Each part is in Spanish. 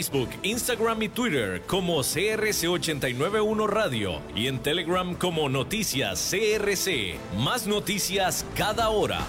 Facebook, Instagram y Twitter como CRC891 Radio y en Telegram como Noticias CRC. Más noticias cada hora.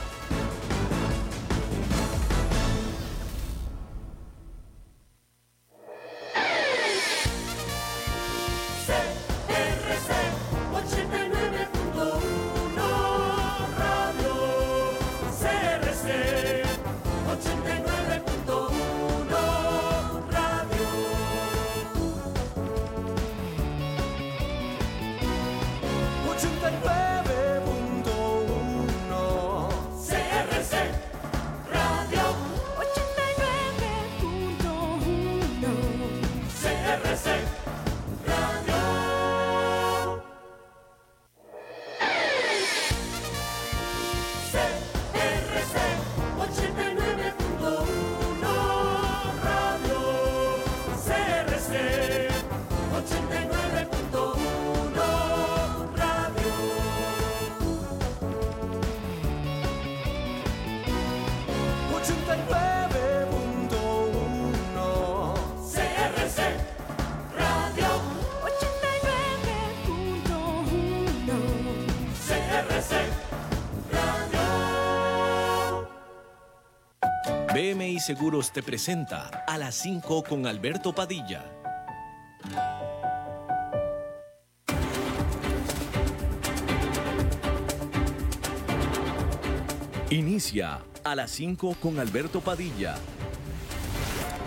Seguros te presenta a las 5 con Alberto Padilla. Inicia a las 5 con Alberto Padilla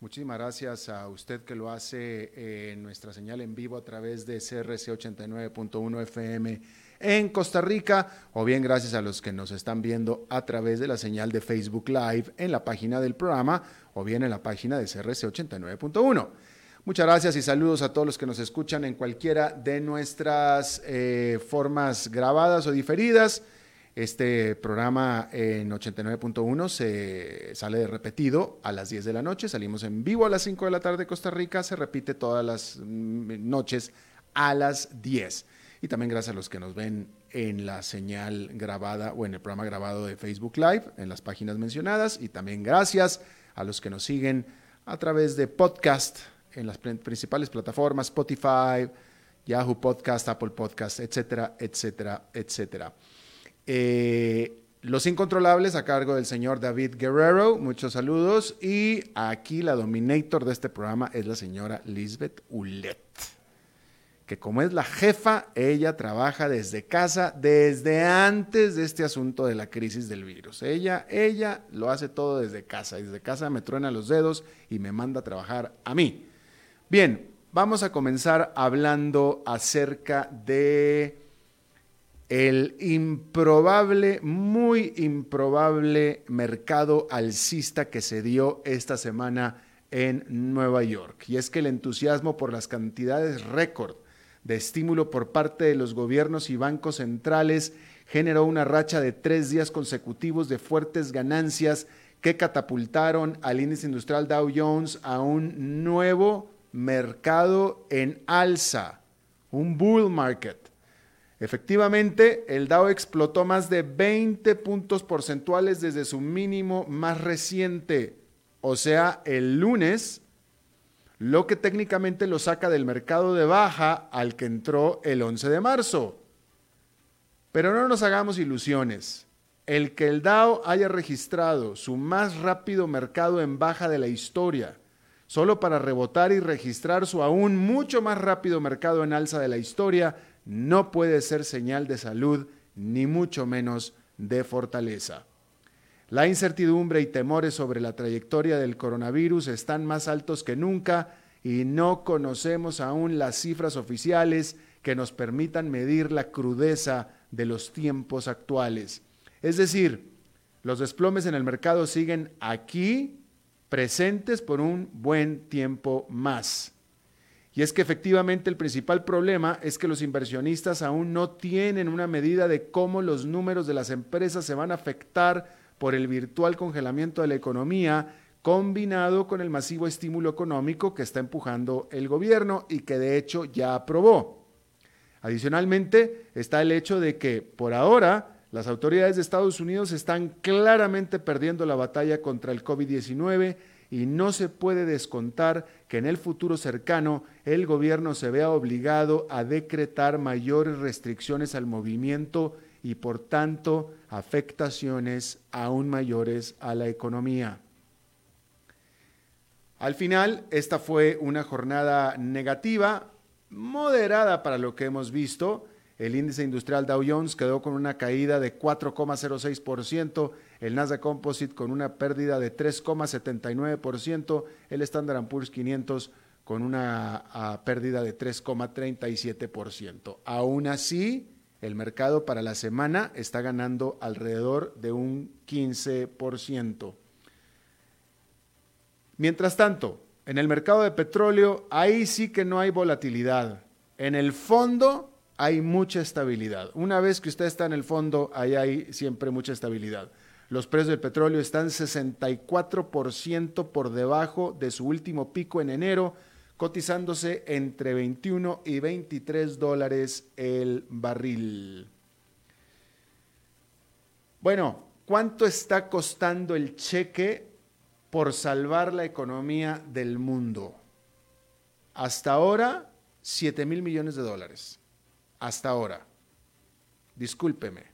Muchísimas gracias a usted que lo hace en nuestra señal en vivo a través de CRC 89.1 FM en Costa Rica, o bien gracias a los que nos están viendo a través de la señal de Facebook Live en la página del programa, o bien en la página de CRC 89.1. Muchas gracias y saludos a todos los que nos escuchan en cualquiera de nuestras eh, formas grabadas o diferidas. Este programa en 89.1 se sale de repetido a las 10 de la noche, salimos en vivo a las 5 de la tarde Costa Rica, se repite todas las mm, noches a las 10. Y también gracias a los que nos ven en la señal grabada o en el programa grabado de Facebook Live, en las páginas mencionadas. Y también gracias a los que nos siguen a través de podcast en las principales plataformas, Spotify, Yahoo Podcast, Apple Podcast, etcétera, etcétera, etcétera. Eh, los Incontrolables a cargo del señor David Guerrero, muchos saludos. Y aquí la dominator de este programa es la señora Lisbeth Ulet, que como es la jefa, ella trabaja desde casa desde antes de este asunto de la crisis del virus. Ella, ella lo hace todo desde casa. Desde casa me truena los dedos y me manda a trabajar a mí. Bien, vamos a comenzar hablando acerca de el improbable, muy improbable mercado alcista que se dio esta semana en Nueva York. Y es que el entusiasmo por las cantidades récord de estímulo por parte de los gobiernos y bancos centrales generó una racha de tres días consecutivos de fuertes ganancias que catapultaron al índice industrial Dow Jones a un nuevo mercado en alza, un bull market. Efectivamente, el Dow explotó más de 20 puntos porcentuales desde su mínimo más reciente, o sea, el lunes, lo que técnicamente lo saca del mercado de baja al que entró el 11 de marzo. Pero no nos hagamos ilusiones. El que el Dow haya registrado su más rápido mercado en baja de la historia, solo para rebotar y registrar su aún mucho más rápido mercado en alza de la historia, no puede ser señal de salud, ni mucho menos de fortaleza. La incertidumbre y temores sobre la trayectoria del coronavirus están más altos que nunca y no conocemos aún las cifras oficiales que nos permitan medir la crudeza de los tiempos actuales. Es decir, los desplomes en el mercado siguen aquí presentes por un buen tiempo más. Y es que efectivamente el principal problema es que los inversionistas aún no tienen una medida de cómo los números de las empresas se van a afectar por el virtual congelamiento de la economía combinado con el masivo estímulo económico que está empujando el gobierno y que de hecho ya aprobó. Adicionalmente está el hecho de que por ahora las autoridades de Estados Unidos están claramente perdiendo la batalla contra el COVID-19 y no se puede descontar que en el futuro cercano el gobierno se vea obligado a decretar mayores restricciones al movimiento y por tanto afectaciones aún mayores a la economía. Al final, esta fue una jornada negativa, moderada para lo que hemos visto. El índice industrial Dow Jones quedó con una caída de 4,06%, el Nasdaq Composite con una pérdida de 3,79%, el Standard Poor's 500 con una ah, pérdida de 3,37%. Aún así, el mercado para la semana está ganando alrededor de un 15%. Mientras tanto, en el mercado de petróleo, ahí sí que no hay volatilidad. En el fondo hay mucha estabilidad. Una vez que usted está en el fondo, ahí hay siempre mucha estabilidad. Los precios del petróleo están 64% por debajo de su último pico en enero, cotizándose entre 21 y 23 dólares el barril. Bueno, ¿cuánto está costando el cheque por salvar la economía del mundo? Hasta ahora, 7 mil millones de dólares. Hasta ahora. Discúlpeme.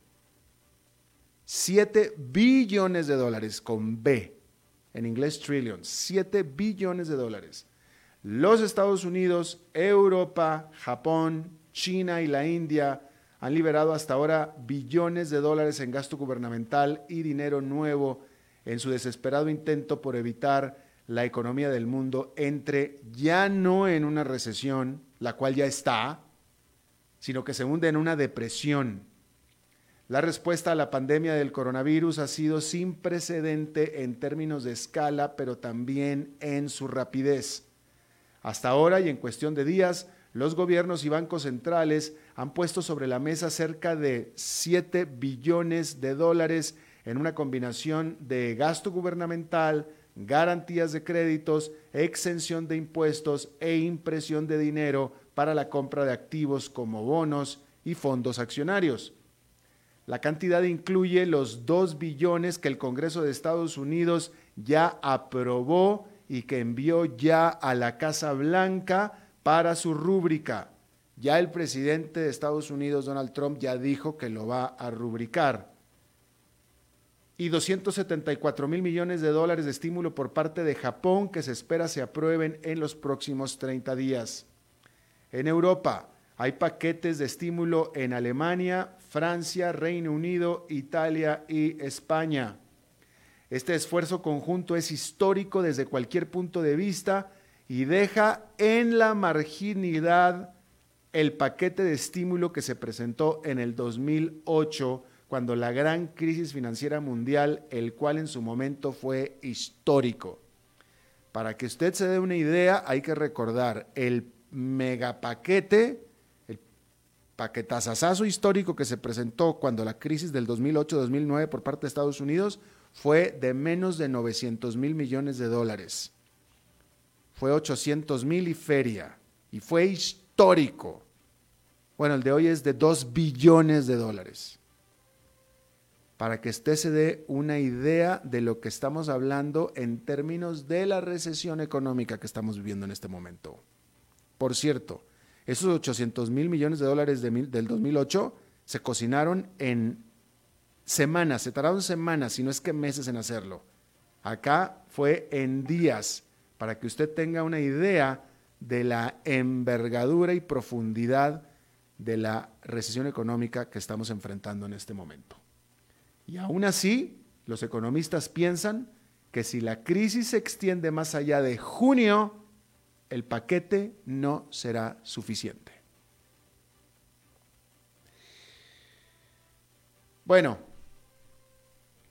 7 billones de dólares con B. En inglés, trillions. 7 billones de dólares los Estados Unidos, Europa, Japón, China y la India han liberado hasta ahora billones de dólares en gasto gubernamental y dinero nuevo en su desesperado intento por evitar la economía del mundo entre ya no en una recesión, la cual ya está, sino que se hunde en una depresión. La respuesta a la pandemia del coronavirus ha sido sin precedente en términos de escala, pero también en su rapidez. Hasta ahora y en cuestión de días, los gobiernos y bancos centrales han puesto sobre la mesa cerca de 7 billones de dólares en una combinación de gasto gubernamental, garantías de créditos, exención de impuestos e impresión de dinero para la compra de activos como bonos y fondos accionarios. La cantidad incluye los 2 billones que el Congreso de Estados Unidos ya aprobó y que envió ya a la Casa Blanca para su rúbrica. Ya el presidente de Estados Unidos, Donald Trump, ya dijo que lo va a rubricar. Y 274 mil millones de dólares de estímulo por parte de Japón que se espera se aprueben en los próximos 30 días. En Europa hay paquetes de estímulo en Alemania, Francia, Reino Unido, Italia y España. Este esfuerzo conjunto es histórico desde cualquier punto de vista y deja en la marginidad el paquete de estímulo que se presentó en el 2008 cuando la gran crisis financiera mundial, el cual en su momento fue histórico. Para que usted se dé una idea, hay que recordar el megapaquete, el paquetazazazo histórico que se presentó cuando la crisis del 2008-2009 por parte de Estados Unidos fue de menos de 900 mil millones de dólares. Fue 800 mil y feria. Y fue histórico. Bueno, el de hoy es de 2 billones de dólares. Para que usted se dé una idea de lo que estamos hablando en términos de la recesión económica que estamos viviendo en este momento. Por cierto, esos 800 mil millones de dólares del 2008 se cocinaron en semanas, se tardaron semanas, si no es que meses en hacerlo. Acá fue en días, para que usted tenga una idea de la envergadura y profundidad de la recesión económica que estamos enfrentando en este momento. Y aún así, los economistas piensan que si la crisis se extiende más allá de junio, el paquete no será suficiente. Bueno,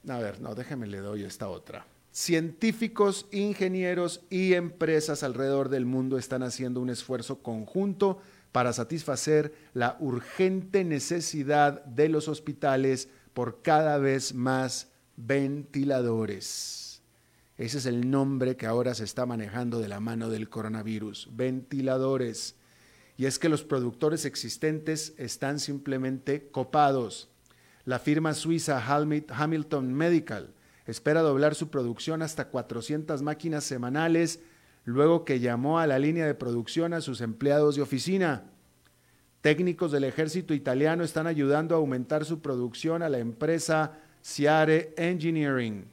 a ver, no, déjeme le doy esta otra. científicos, ingenieros y empresas alrededor del mundo están haciendo un esfuerzo conjunto para satisfacer la urgente necesidad de los hospitales por cada vez más ventiladores. Ese es el nombre que ahora se está manejando de la mano del coronavirus, ventiladores. Y es que los productores existentes están simplemente copados. La firma suiza Hamilton Medical espera doblar su producción hasta 400 máquinas semanales luego que llamó a la línea de producción a sus empleados de oficina. Técnicos del ejército italiano están ayudando a aumentar su producción a la empresa Ciare Engineering.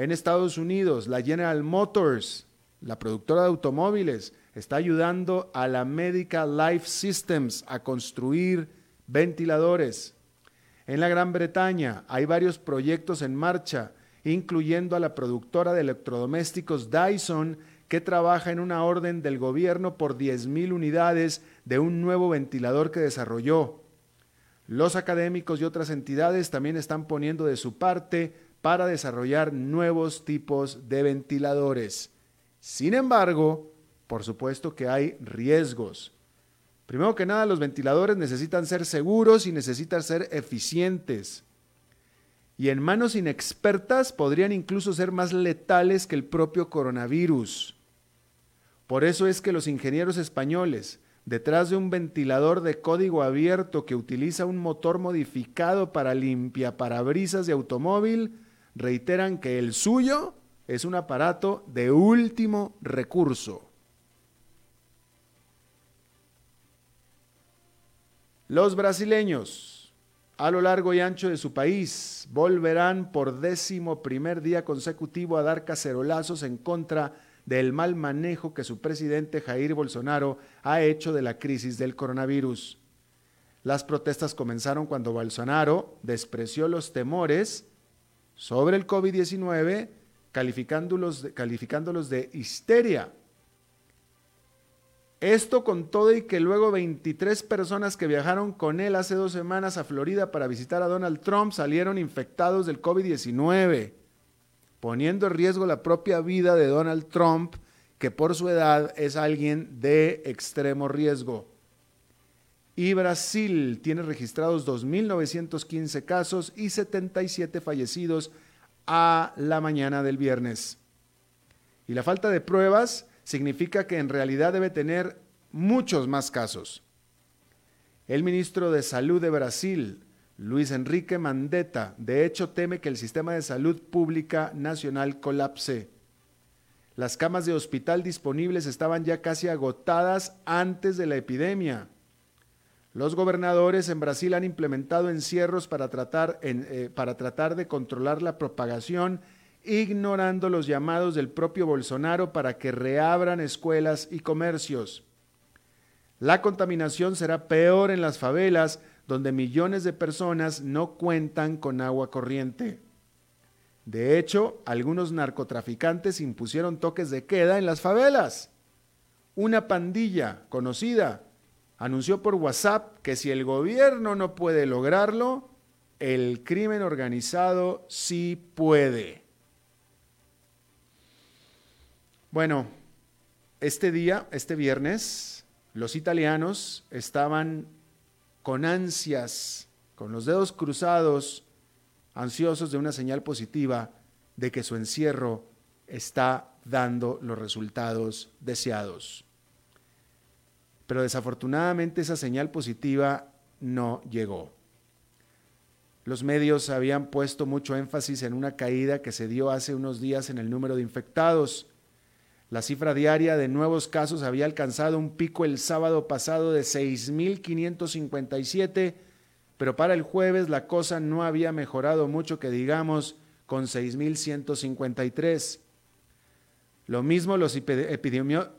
En Estados Unidos, la General Motors, la productora de automóviles, está ayudando a la Medical Life Systems a construir ventiladores. En la Gran Bretaña hay varios proyectos en marcha incluyendo a la productora de electrodomésticos Dyson, que trabaja en una orden del gobierno por 10.000 unidades de un nuevo ventilador que desarrolló. Los académicos y otras entidades también están poniendo de su parte para desarrollar nuevos tipos de ventiladores. Sin embargo, por supuesto que hay riesgos. Primero que nada, los ventiladores necesitan ser seguros y necesitan ser eficientes y en manos inexpertas podrían incluso ser más letales que el propio coronavirus. Por eso es que los ingenieros españoles, detrás de un ventilador de código abierto que utiliza un motor modificado para limpia parabrisas de automóvil, reiteran que el suyo es un aparato de último recurso. Los brasileños a lo largo y ancho de su país. Volverán por décimo primer día consecutivo a dar cacerolazos en contra del mal manejo que su presidente Jair Bolsonaro ha hecho de la crisis del coronavirus. Las protestas comenzaron cuando Bolsonaro despreció los temores sobre el COVID-19, calificándolos, calificándolos de histeria esto con todo y que luego 23 personas que viajaron con él hace dos semanas a Florida para visitar a Donald Trump salieron infectados del COVID-19, poniendo en riesgo la propia vida de Donald Trump, que por su edad es alguien de extremo riesgo. Y Brasil tiene registrados 2.915 casos y 77 fallecidos a la mañana del viernes. Y la falta de pruebas significa que en realidad debe tener muchos más casos. El ministro de Salud de Brasil, Luis Enrique Mandetta, de hecho teme que el sistema de salud pública nacional colapse. Las camas de hospital disponibles estaban ya casi agotadas antes de la epidemia. Los gobernadores en Brasil han implementado encierros para tratar, eh, para tratar de controlar la propagación ignorando los llamados del propio Bolsonaro para que reabran escuelas y comercios. La contaminación será peor en las favelas, donde millones de personas no cuentan con agua corriente. De hecho, algunos narcotraficantes impusieron toques de queda en las favelas. Una pandilla conocida anunció por WhatsApp que si el gobierno no puede lograrlo, el crimen organizado sí puede. Bueno, este día, este viernes, los italianos estaban con ansias, con los dedos cruzados, ansiosos de una señal positiva de que su encierro está dando los resultados deseados. Pero desafortunadamente esa señal positiva no llegó. Los medios habían puesto mucho énfasis en una caída que se dio hace unos días en el número de infectados la cifra diaria de nuevos casos había alcanzado un pico el sábado pasado de 6.557, pero para el jueves la cosa no había mejorado mucho que digamos con 6.153. Lo mismo los epidemiólogos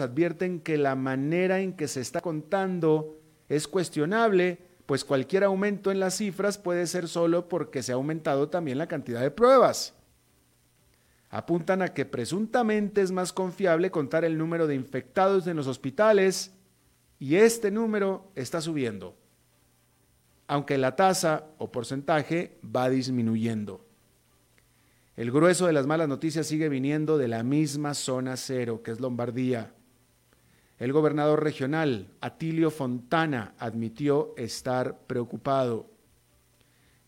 advierten que la manera en que se está contando es cuestionable, pues cualquier aumento en las cifras puede ser solo porque se ha aumentado también la cantidad de pruebas apuntan a que presuntamente es más confiable contar el número de infectados en los hospitales y este número está subiendo, aunque la tasa o porcentaje va disminuyendo. El grueso de las malas noticias sigue viniendo de la misma zona cero, que es Lombardía. El gobernador regional, Atilio Fontana, admitió estar preocupado.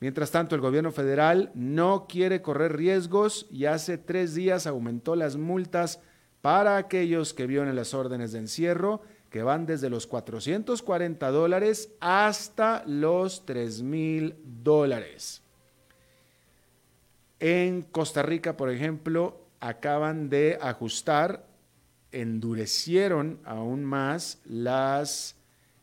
Mientras tanto, el gobierno federal no quiere correr riesgos y hace tres días aumentó las multas para aquellos que violen las órdenes de encierro, que van desde los 440 dólares hasta los 3 mil dólares. En Costa Rica, por ejemplo, acaban de ajustar, endurecieron aún más las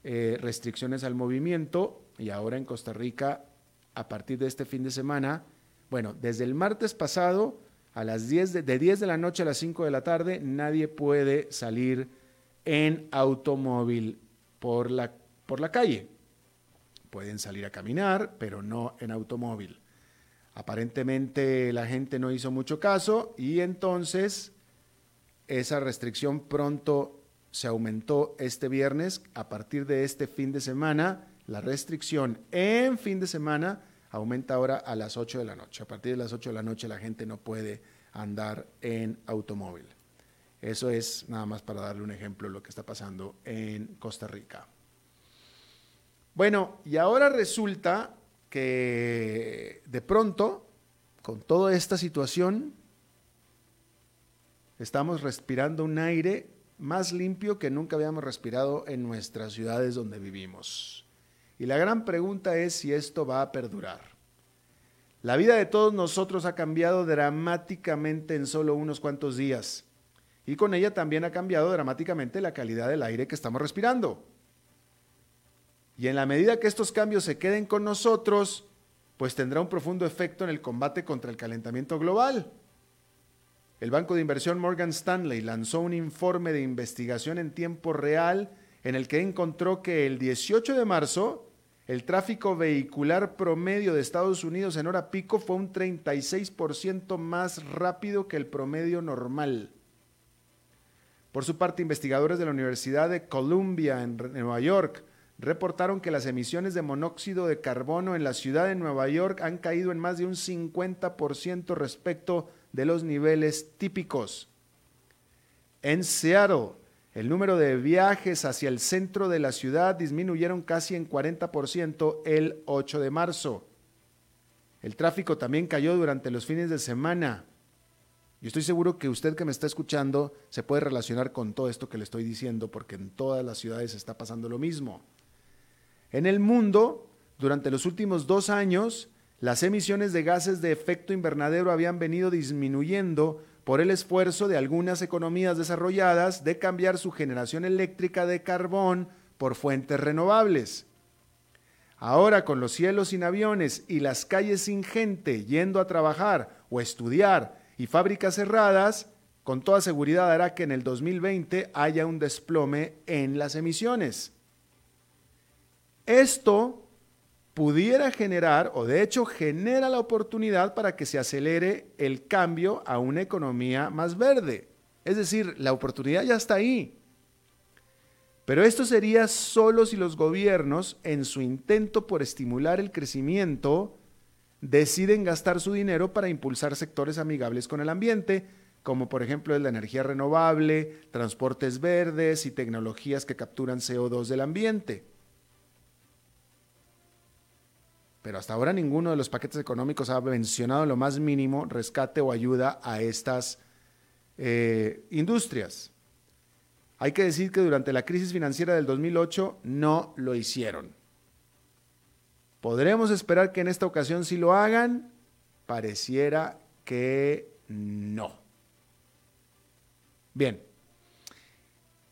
eh, restricciones al movimiento y ahora en Costa Rica, a partir de este fin de semana, bueno, desde el martes pasado a las 10 de, de 10 de la noche a las 5 de la tarde, nadie puede salir en automóvil por la, por la calle. Pueden salir a caminar, pero no en automóvil. Aparentemente la gente no hizo mucho caso y entonces esa restricción pronto se aumentó este viernes. A partir de este fin de semana, la restricción en fin de semana aumenta ahora a las 8 de la noche. A partir de las 8 de la noche la gente no puede andar en automóvil. Eso es nada más para darle un ejemplo de lo que está pasando en Costa Rica. Bueno, y ahora resulta que de pronto, con toda esta situación, estamos respirando un aire más limpio que nunca habíamos respirado en nuestras ciudades donde vivimos. Y la gran pregunta es si esto va a perdurar. La vida de todos nosotros ha cambiado dramáticamente en solo unos cuantos días. Y con ella también ha cambiado dramáticamente la calidad del aire que estamos respirando. Y en la medida que estos cambios se queden con nosotros, pues tendrá un profundo efecto en el combate contra el calentamiento global. El banco de inversión Morgan Stanley lanzó un informe de investigación en tiempo real en el que encontró que el 18 de marzo el tráfico vehicular promedio de Estados Unidos en hora pico fue un 36% más rápido que el promedio normal. Por su parte, investigadores de la Universidad de Columbia en Nueva York reportaron que las emisiones de monóxido de carbono en la ciudad de Nueva York han caído en más de un 50% respecto de los niveles típicos. En Seattle, el número de viajes hacia el centro de la ciudad disminuyeron casi en 40% el 8 de marzo. El tráfico también cayó durante los fines de semana. Y estoy seguro que usted que me está escuchando se puede relacionar con todo esto que le estoy diciendo, porque en todas las ciudades está pasando lo mismo. En el mundo, durante los últimos dos años, las emisiones de gases de efecto invernadero habían venido disminuyendo por el esfuerzo de algunas economías desarrolladas de cambiar su generación eléctrica de carbón por fuentes renovables. Ahora, con los cielos sin aviones y las calles sin gente yendo a trabajar o estudiar y fábricas cerradas, con toda seguridad hará que en el 2020 haya un desplome en las emisiones. Esto pudiera generar, o de hecho genera la oportunidad para que se acelere el cambio a una economía más verde. Es decir, la oportunidad ya está ahí. Pero esto sería solo si los gobiernos, en su intento por estimular el crecimiento, deciden gastar su dinero para impulsar sectores amigables con el ambiente, como por ejemplo la energía renovable, transportes verdes y tecnologías que capturan CO2 del ambiente. Pero hasta ahora ninguno de los paquetes económicos ha mencionado lo más mínimo rescate o ayuda a estas eh, industrias. Hay que decir que durante la crisis financiera del 2008 no lo hicieron. ¿Podremos esperar que en esta ocasión sí lo hagan? Pareciera que no. Bien,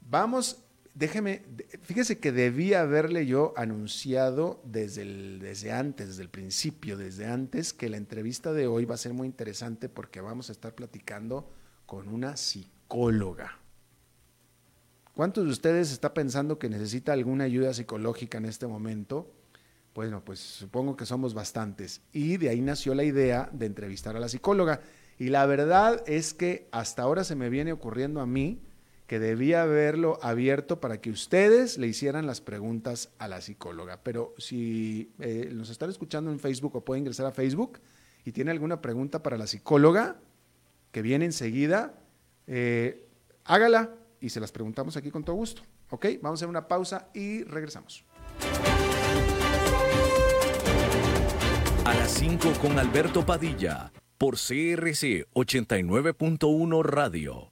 vamos déjeme, fíjese que debía haberle yo anunciado desde, desde antes, desde el principio, desde antes, que la entrevista de hoy va a ser muy interesante porque vamos a estar platicando con una psicóloga. ¿Cuántos de ustedes está pensando que necesita alguna ayuda psicológica en este momento? Bueno, pues supongo que somos bastantes. Y de ahí nació la idea de entrevistar a la psicóloga. Y la verdad es que hasta ahora se me viene ocurriendo a mí que debía haberlo abierto para que ustedes le hicieran las preguntas a la psicóloga. Pero si eh, nos están escuchando en Facebook o pueden ingresar a Facebook, y tiene alguna pregunta para la psicóloga, que viene enseguida, eh, hágala y se las preguntamos aquí con todo gusto. ¿Ok? Vamos a hacer una pausa y regresamos. A las 5 con Alberto Padilla por CRC 89.1 Radio.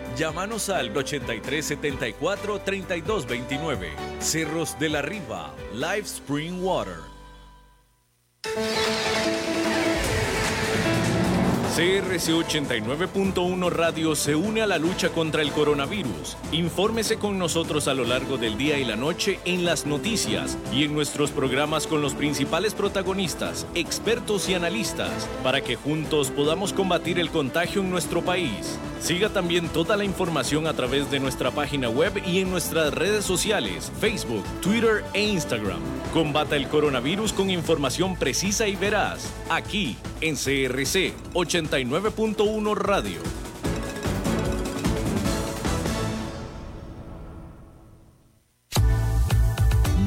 Llámanos al 8374 3229. Cerros de la Riva, Live Spring Water. CRC 89.1 Radio se une a la lucha contra el coronavirus. Infórmese con nosotros a lo largo del día y la noche en las noticias y en nuestros programas con los principales protagonistas, expertos y analistas, para que juntos podamos combatir el contagio en nuestro país. Siga también toda la información a través de nuestra página web y en nuestras redes sociales, Facebook, Twitter e Instagram. Combata el coronavirus con información precisa y veraz, aquí en CRC 89.1 Radio.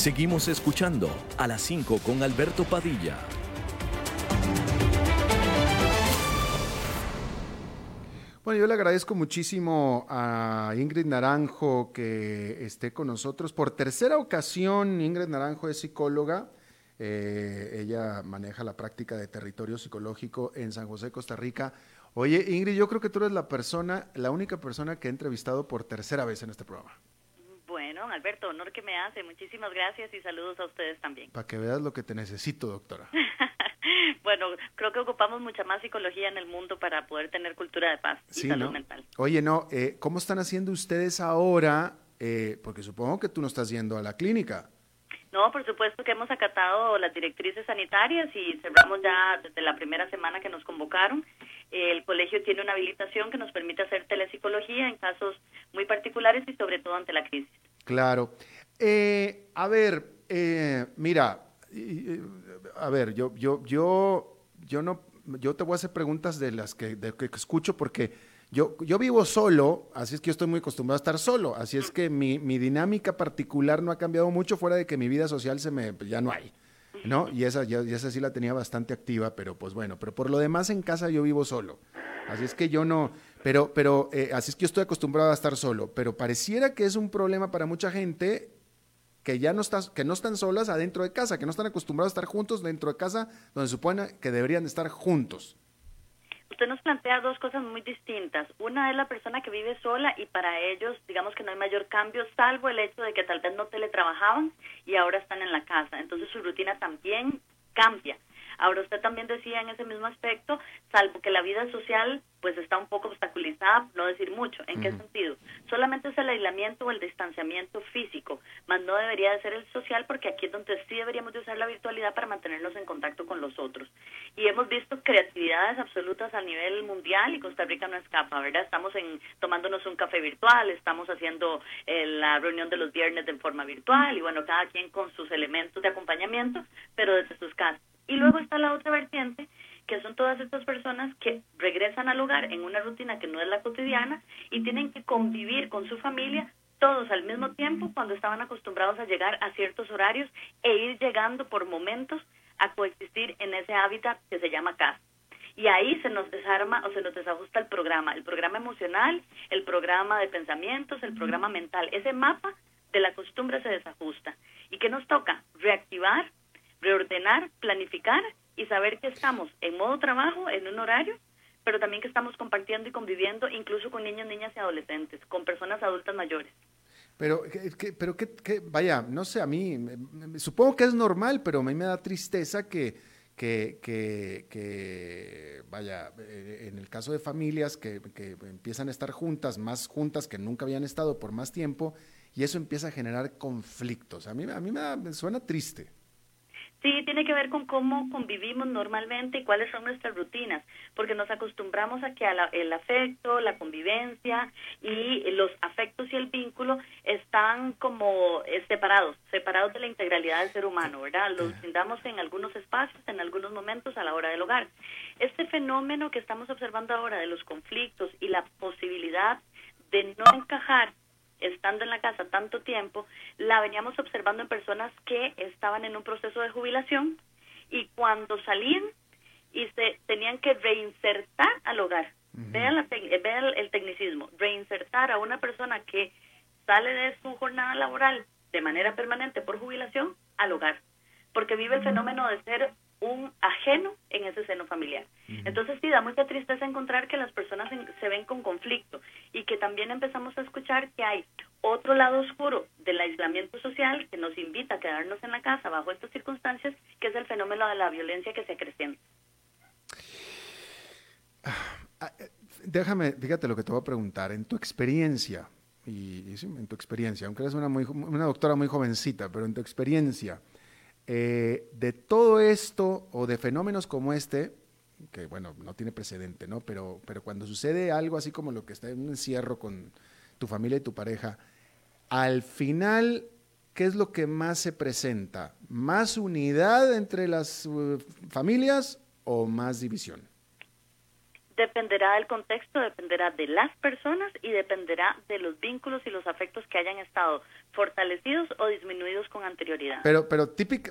Seguimos escuchando a las 5 con Alberto Padilla. Bueno, yo le agradezco muchísimo a Ingrid Naranjo que esté con nosotros. Por tercera ocasión, Ingrid Naranjo es psicóloga. Eh, ella maneja la práctica de territorio psicológico en San José, Costa Rica. Oye, Ingrid, yo creo que tú eres la persona, la única persona que he entrevistado por tercera vez en este programa. Alberto, honor que me hace. Muchísimas gracias y saludos a ustedes también. Para que veas lo que te necesito, doctora. bueno, creo que ocupamos mucha más psicología en el mundo para poder tener cultura de paz y salud mental. Oye, no, eh, ¿cómo están haciendo ustedes ahora? Eh, porque supongo que tú no estás yendo a la clínica. No, por supuesto que hemos acatado las directrices sanitarias y cerramos ya desde la primera semana que nos convocaron. El colegio tiene una habilitación que nos permite hacer telepsicología en casos muy particulares y sobre todo ante la crisis. Claro. Eh, a ver, eh, mira, a ver, yo, yo, yo, yo no, yo te voy a hacer preguntas de las que, de que escucho porque yo, yo vivo solo, así es que yo estoy muy acostumbrado a estar solo, así es que mi, mi dinámica particular no ha cambiado mucho fuera de que mi vida social se me, ya no hay. ¿no? Y esa, ya, esa sí la tenía bastante activa, pero pues bueno, pero por lo demás en casa yo vivo solo. Así es que yo no, pero, pero, eh, así es que yo estoy acostumbrado a estar solo, pero pareciera que es un problema para mucha gente que ya no, estás, que no están solas adentro de casa, que no están acostumbrados a estar juntos dentro de casa, donde se supone que deberían estar juntos usted nos plantea dos cosas muy distintas. Una es la persona que vive sola y para ellos, digamos que no hay mayor cambio, salvo el hecho de que tal vez no teletrabajaban y ahora están en la casa. Entonces su rutina también cambia. Ahora usted también decía en ese mismo aspecto, salvo que la vida social pues está un poco obstaculizada, no decir mucho. ¿En qué sentido? Solamente es el aislamiento o el distanciamiento físico, más no debería de ser el social porque aquí es donde sí deberíamos de usar la virtualidad para mantenernos en contacto con los otros. Y hemos visto creatividades absolutas a nivel mundial y Costa Rica no escapa, ¿verdad? Estamos en, tomándonos un café virtual, estamos haciendo eh, la reunión de los viernes de forma virtual y bueno, cada quien con sus elementos de acompañamiento, pero desde sus casas. Y luego está la otra vertiente, que son todas estas personas que regresan al hogar en una rutina que no es la cotidiana y tienen que convivir con su familia todos al mismo tiempo cuando estaban acostumbrados a llegar a ciertos horarios e ir llegando por momentos a coexistir en ese hábitat que se llama casa. Y ahí se nos desarma o se nos desajusta el programa, el programa emocional, el programa de pensamientos, el programa mental. Ese mapa de la costumbre se desajusta. ¿Y qué nos toca? Reactivar reordenar, planificar y saber que estamos en modo trabajo, en un horario, pero también que estamos compartiendo y conviviendo incluso con niños, niñas y adolescentes, con personas adultas mayores. Pero, pero que, vaya, no sé, a mí, supongo que es normal, pero a mí me da tristeza que, que, que, vaya, eh, en el caso de familias que, que, empiezan a estar juntas, más juntas que nunca habían estado por más tiempo, y eso empieza a generar conflictos. A mí, a mí me, me suena triste. Sí, tiene que ver con cómo convivimos normalmente y cuáles son nuestras rutinas, porque nos acostumbramos a que el afecto, la convivencia y los afectos y el vínculo están como eh, separados, separados de la integralidad del ser humano, ¿verdad? Los brindamos en algunos espacios, en algunos momentos a la hora del hogar. Este fenómeno que estamos observando ahora de los conflictos y la posibilidad de no encajar estando en la casa tanto tiempo, la veníamos observando en personas que estaban en un proceso de jubilación y cuando salían y se tenían que reinsertar al hogar. Vean, el, tecnicismo, reinsertar a una persona que sale de su jornada laboral de manera permanente por jubilación al hogar, porque vive el fenómeno de ser un ajeno en ese seno familiar. Entonces sí, da mucha tristeza encontrar que las personas se ven con conflicto y que también empezamos a escuchar que hay otro lado oscuro del aislamiento social que nos invita a quedarnos en la casa bajo estas circunstancias, que es el fenómeno de la violencia que se acrecienta. Ah, eh, déjame, fíjate lo que te voy a preguntar. En tu experiencia, y, en tu experiencia, aunque eres una, una doctora muy jovencita, pero en tu experiencia, eh, de todo esto o de fenómenos como este, que bueno, no tiene precedente, ¿no? Pero, pero cuando sucede algo así como lo que está en un encierro con tu familia y tu pareja, al final, ¿qué es lo que más se presenta? ¿Más unidad entre las uh, familias o más división? Dependerá del contexto, dependerá de las personas y dependerá de los vínculos y los afectos que hayan estado fortalecidos o disminuidos con anterioridad. Pero, pero típica,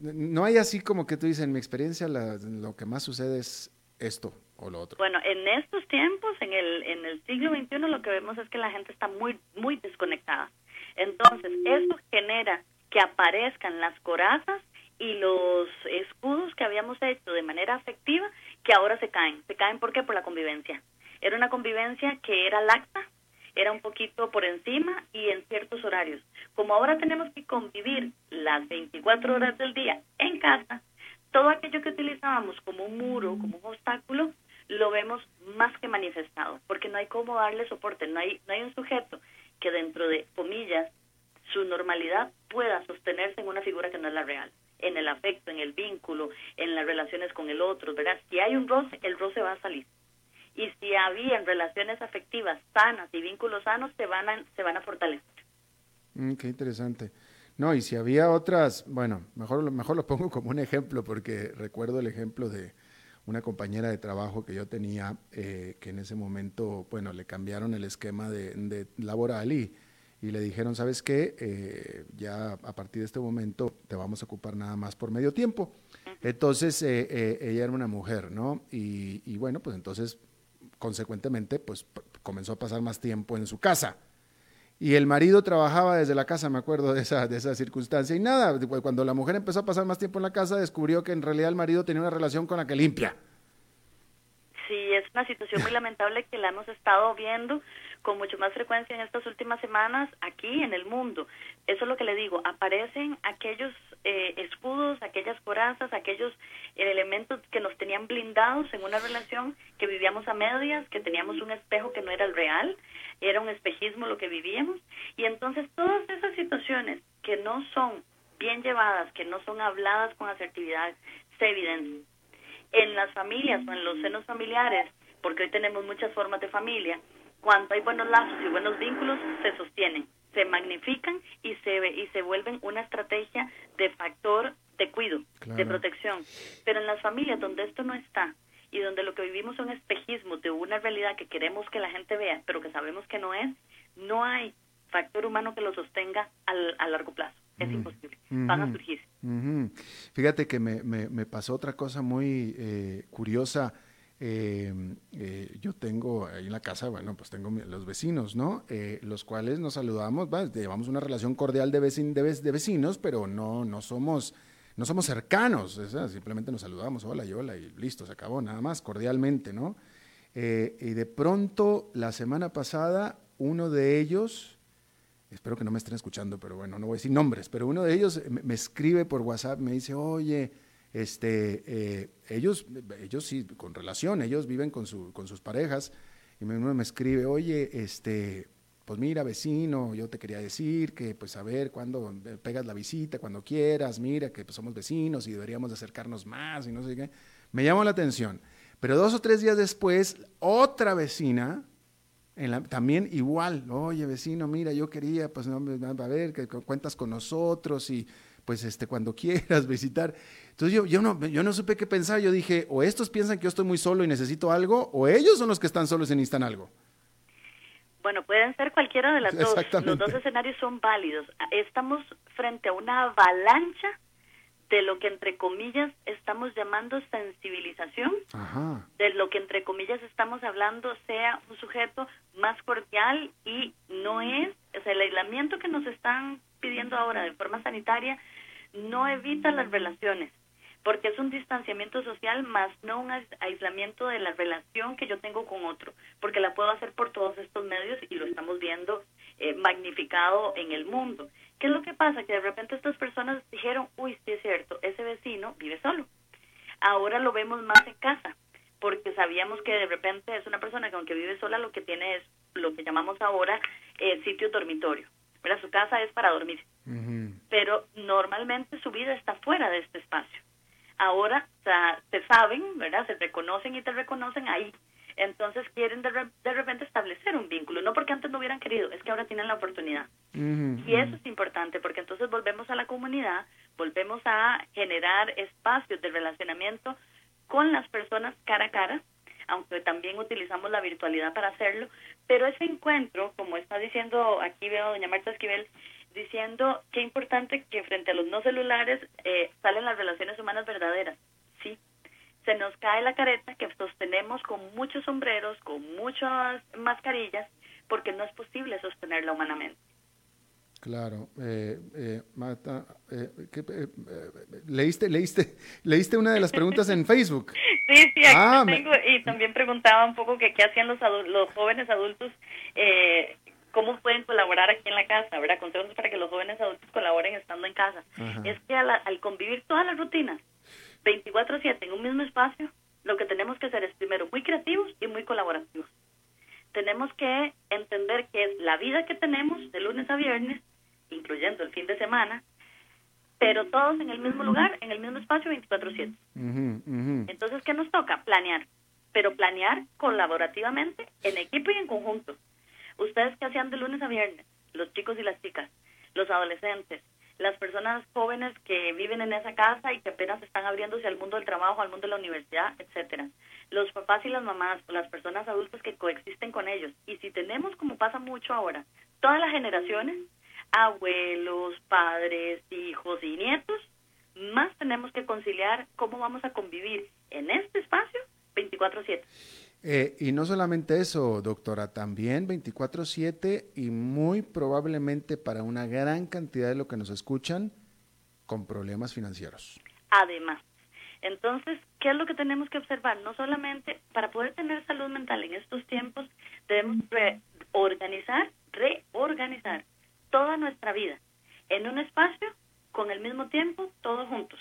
no hay así como que tú dices, en mi experiencia lo que más sucede es esto o lo otro. Bueno, en estos tiempos, en el, en el siglo XXI, lo que vemos es que la gente está muy, muy desconectada. Entonces, eso genera que aparezcan las corazas y los escudos que habíamos hecho de manera afectiva que ahora se caen. ¿Se caen por qué? Por la convivencia. Era una convivencia que era lacta, era un poquito por encima y en ciertos horarios. Como ahora tenemos que convivir las 24 horas del día en casa, todo aquello que utilizábamos como un muro, como un obstáculo, lo vemos más que manifestado, porque no hay cómo darle soporte, no hay, no hay un sujeto que dentro de comillas su normalidad pueda sostenerse en una figura que no es la real en el afecto, en el vínculo, en las relaciones con el otro, ¿verdad? Si hay un roce, el roce va a salir. Y si había relaciones afectivas sanas y vínculos sanos, se van a, se van a fortalecer. Mm, qué interesante. No, y si había otras, bueno, mejor, mejor lo pongo como un ejemplo, porque recuerdo el ejemplo de una compañera de trabajo que yo tenía, eh, que en ese momento, bueno, le cambiaron el esquema de, laboral y, y, le dijeron, ¿sabes qué? Eh, ya a partir de este momento te vamos a ocupar nada más por medio tiempo. Entonces, eh, ella era una mujer, ¿no? Y, y bueno, pues entonces, consecuentemente, pues comenzó a pasar más tiempo en su casa. Y el marido trabajaba desde la casa, me acuerdo de esa, de esa circunstancia. Y nada, cuando la mujer empezó a pasar más tiempo en la casa, descubrió que en realidad el marido tenía una relación con la que limpia. Sí, es una situación muy lamentable que la hemos estado viendo con mucho más frecuencia en estas últimas semanas aquí en el mundo. Eso es lo que le digo, aparecen aquellos eh, escudos, aquellas corazas, aquellos elementos que nos tenían blindados en una relación que vivíamos a medias, que teníamos un espejo que no era el real, era un espejismo lo que vivíamos. Y entonces todas esas situaciones que no son bien llevadas, que no son habladas con asertividad, se evidencian. En las familias o en los senos familiares, porque hoy tenemos muchas formas de familia, cuando hay buenos lazos y buenos vínculos, se sostienen, se magnifican y se, y se vuelven una estrategia de factor de cuido, de protección. Pero en las familias donde esto no está y donde lo que vivimos son espejismos de una realidad que queremos que la gente vea, pero que sabemos que no es, no hay factor humano que lo sostenga al, a largo plazo. Es imposible. Van a surgir. Fíjate que me, me, pasó otra cosa muy eh, curiosa eh, eh, yo tengo ahí en la casa, bueno, pues tengo los vecinos, ¿no? Eh, los cuales nos saludamos, llevamos una relación cordial de, de, vecinos, pero no, no somos, no somos cercanos, simplemente nos saludamos, hola y hola, y listo, se acabó, nada más, cordialmente, ¿no? y de pronto, la semana pasada, uno de ellos, espero que no me estén escuchando, pero bueno, no voy a decir nombres, pero uno de ellos me escribe por WhatsApp, me dice, oye, este, eh, ellos, ellos sí, con relación, ellos viven con, su, con sus parejas, y uno me escribe, oye, este, pues mira, vecino, yo te quería decir que, pues a ver, cuando pegas la visita, cuando quieras, mira, que pues, somos vecinos y deberíamos de acercarnos más y no sé qué. Me llamó la atención. Pero dos o tres días después, otra vecina, también igual, oye, vecino, mira, yo quería, pues, a ver, que cuentas con nosotros y pues este, cuando quieras visitar. Entonces yo, yo, no, yo no supe qué pensar, yo dije, o estos piensan que yo estoy muy solo y necesito algo, o ellos son los que están solos y necesitan algo. Bueno, pueden ser cualquiera de las dos. Los dos escenarios son válidos. Estamos frente a una avalancha de lo que entre comillas estamos llamando sensibilización, de lo que entre comillas estamos hablando sea un sujeto más cordial y no es, o sea, el aislamiento que nos están pidiendo ahora de forma sanitaria no evita las relaciones, porque es un distanciamiento social más no un aislamiento de la relación que yo tengo con otro, porque la puedo hacer por todos estos medios y lo estamos viendo eh, magnificado en el mundo. ¿Qué es lo que pasa? Que de repente estas personas dijeron, uy, sí es cierto, ese vecino vive solo. Ahora lo vemos más en casa, porque sabíamos que de repente es una persona que aunque vive sola lo que tiene es lo que llamamos ahora eh, sitio dormitorio. Pero su casa es para dormir pero normalmente su vida está fuera de este espacio. Ahora te saben, ¿verdad? Se reconocen y te reconocen ahí. Entonces quieren de, repente establecer un vínculo, no porque antes no hubieran querido, es que ahora tienen la oportunidad. y eso es importante porque entonces volvemos a la comunidad, volvemos a generar espacios de relacionamiento con las personas cara a cara, aunque también utilizamos la virtualidad para hacerlo, pero ese encuentro, como está diciendo aquí veo doña Marta Esquivel, diciendo qué importante que frente a los no celulares eh, salen las relaciones humanas verdaderas. Sí, se nos cae la careta que sostenemos con muchos sombreros, con muchas mascarillas, porque no es posible sostenerla humanamente. Claro, eh, eh, Marta, eh, leíste, leíste, leíste una de las preguntas en Facebook. Sí, sí, aquí ah, tengo y también preguntaba un poco que qué hacían los los jóvenes adultos eh, cómo pueden colaborar aquí en la casa, ¿verdad? Consejos para que los jóvenes adultos colaboren estando en casa. Es que al, convivir todas las rutinas, 24/7 en un mismo espacio, lo que tenemos que hacer es primero muy creativos y muy colaborativos. Tenemos que entender que es la vida que tenemos de lunes a viernes, incluyendo el fin de semana, pero todos en el mismo lugar, en el mismo espacio 24/7. Entonces, ¿qué nos toca? Planear, pero planear colaborativamente, en equipo y en conjunto. Ustedes que hacían de lunes a viernes, los chicos y las chicas, los adolescentes, las personas jóvenes que viven en esa casa y que apenas están abriéndose al mundo del trabajo, al mundo de la universidad, etcétera. Los papás y las mamás, las personas adultas que coexisten con ellos. Y si tenemos, como pasa mucho ahora, todas las generaciones, abuelos, padres, hijos y nietos, más tenemos que conciliar cómo vamos a convivir en este espacio 24/7. Eh, y no solamente eso, doctora, también 24/7 y muy probablemente para una gran cantidad de lo que nos escuchan con problemas financieros. Además, entonces, ¿qué es lo que tenemos que observar? No solamente para poder tener salud mental en estos tiempos, debemos reorganizar, reorganizar vida en un espacio con el mismo tiempo, todos juntos.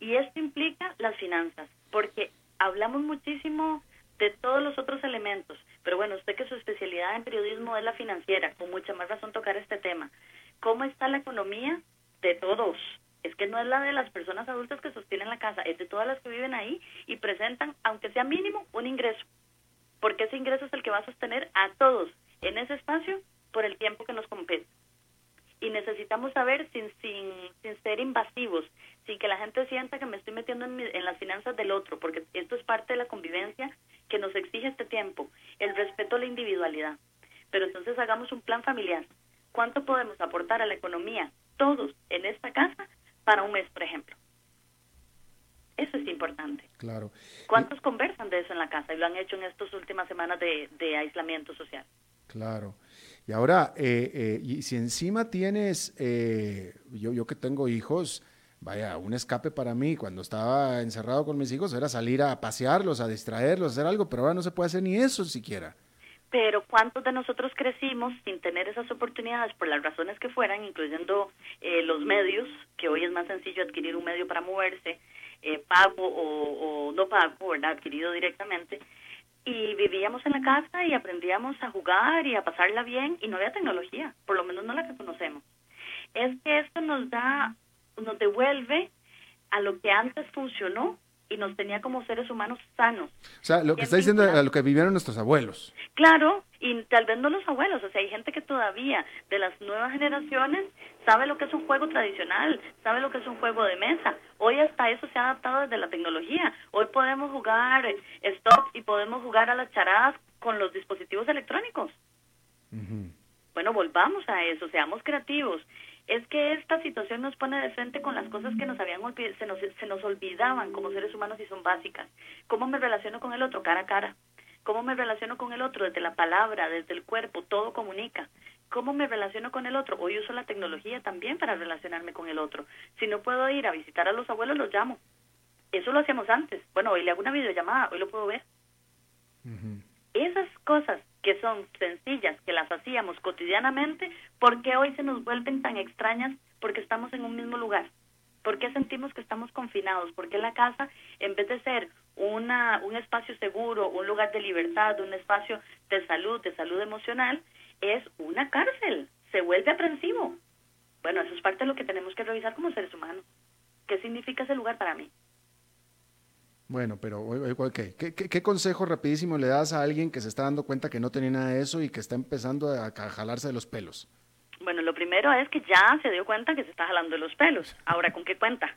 Y esto implica las finanzas, porque hablamos muchísimo de todos los otros elementos. Pero bueno, usted que su especialidad en periodismo es la financiera, con mucha más razón tocar este tema. ¿Cómo está la economía de todos? Es que no es la de las personas adultas que sostienen la casa, es de todas las que viven ahí y presentan, aunque sea mínimo, un ingreso. Porque ese ingreso es el que va a sostener a todos en ese espacio por el tiempo que nos necesitamos saber sin, sin, sin ser invasivos, sin que la gente sienta que me estoy metiendo en, en las finanzas del otro, porque esto es parte de la convivencia que nos exige este tiempo, el respeto a la individualidad. Pero entonces hagamos un plan familiar. ¿Cuánto podemos aportar a la economía todos en esta casa para un mes, por ejemplo? Eso es importante. Claro. ¿Cuántos conversan de eso en la casa y lo han hecho en estas últimas semanas de, de aislamiento social? Claro. Y ahora, eh, eh, y si encima tienes, eh, yo, yo que tengo hijos, vaya, un escape para mí cuando estaba encerrado con mis hijos era salir a pasearlos, a distraerlos, hacer algo, pero ahora no se puede hacer ni eso siquiera. Pero ¿cuántos de nosotros crecimos sin tener esas oportunidades por las razones que fueran, incluyendo los medios, que hoy es más sencillo adquirir un medio para moverse, pago o, o, no pago, ¿verdad? Adquirido directamente y vivíamos en la casa y aprendíamos a jugar y a pasarla bien y no había tecnología, por lo menos no la que conocemos. Es que esto nos da, nos devuelve a lo que antes funcionó y nos tenía como seres humanos sanos. O sea, lo que está diciendo a lo que vivieron nuestros abuelos. Claro, y tal vez no los abuelos, o sea, hay gente que todavía de las nuevas generaciones sabe lo que es un juego tradicional, sabe lo que es un juego de mesa. Hoy hasta eso se ha adaptado desde la tecnología. Hoy podemos jugar stop y podemos jugar a las charadas con los dispositivos electrónicos. Bueno, volvamos a eso, seamos creativos es que esta situación nos pone de frente con las cosas que nos habían se nos, se nos olvidaban como seres humanos y son básicas. ¿Cómo me relaciono con el otro cara a cara? ¿Cómo me relaciono con el otro desde la palabra, desde el cuerpo? Todo comunica. ¿Cómo me relaciono con el otro? Hoy uso la tecnología también para relacionarme con el otro. Si no puedo ir a visitar a los abuelos, los llamo. Eso lo hacíamos antes. Bueno, hoy le hago una videollamada, hoy lo puedo ver. Esas cosas que son sencillas, que las hacíamos cotidianamente, ¿por qué hoy se nos vuelven tan extrañas? Porque estamos en un mismo lugar. ¿Por qué sentimos que estamos confinados? Porque la casa, en vez de ser una, un espacio seguro, un lugar de libertad, un espacio de salud, de salud emocional, es una cárcel. Se vuelve aprensivo. Bueno, eso es parte de lo que tenemos que revisar como seres humanos. ¿Qué significa ese lugar para mí? Bueno, pero ¿qué, qué, consejo rapidísimo le das a alguien que se está dando cuenta que no tenía nada de eso y que está empezando a, jalarse de los pelos? Bueno, lo primero es que ya se dio cuenta que se está jalando de los pelos. Ahora, ¿con qué cuenta?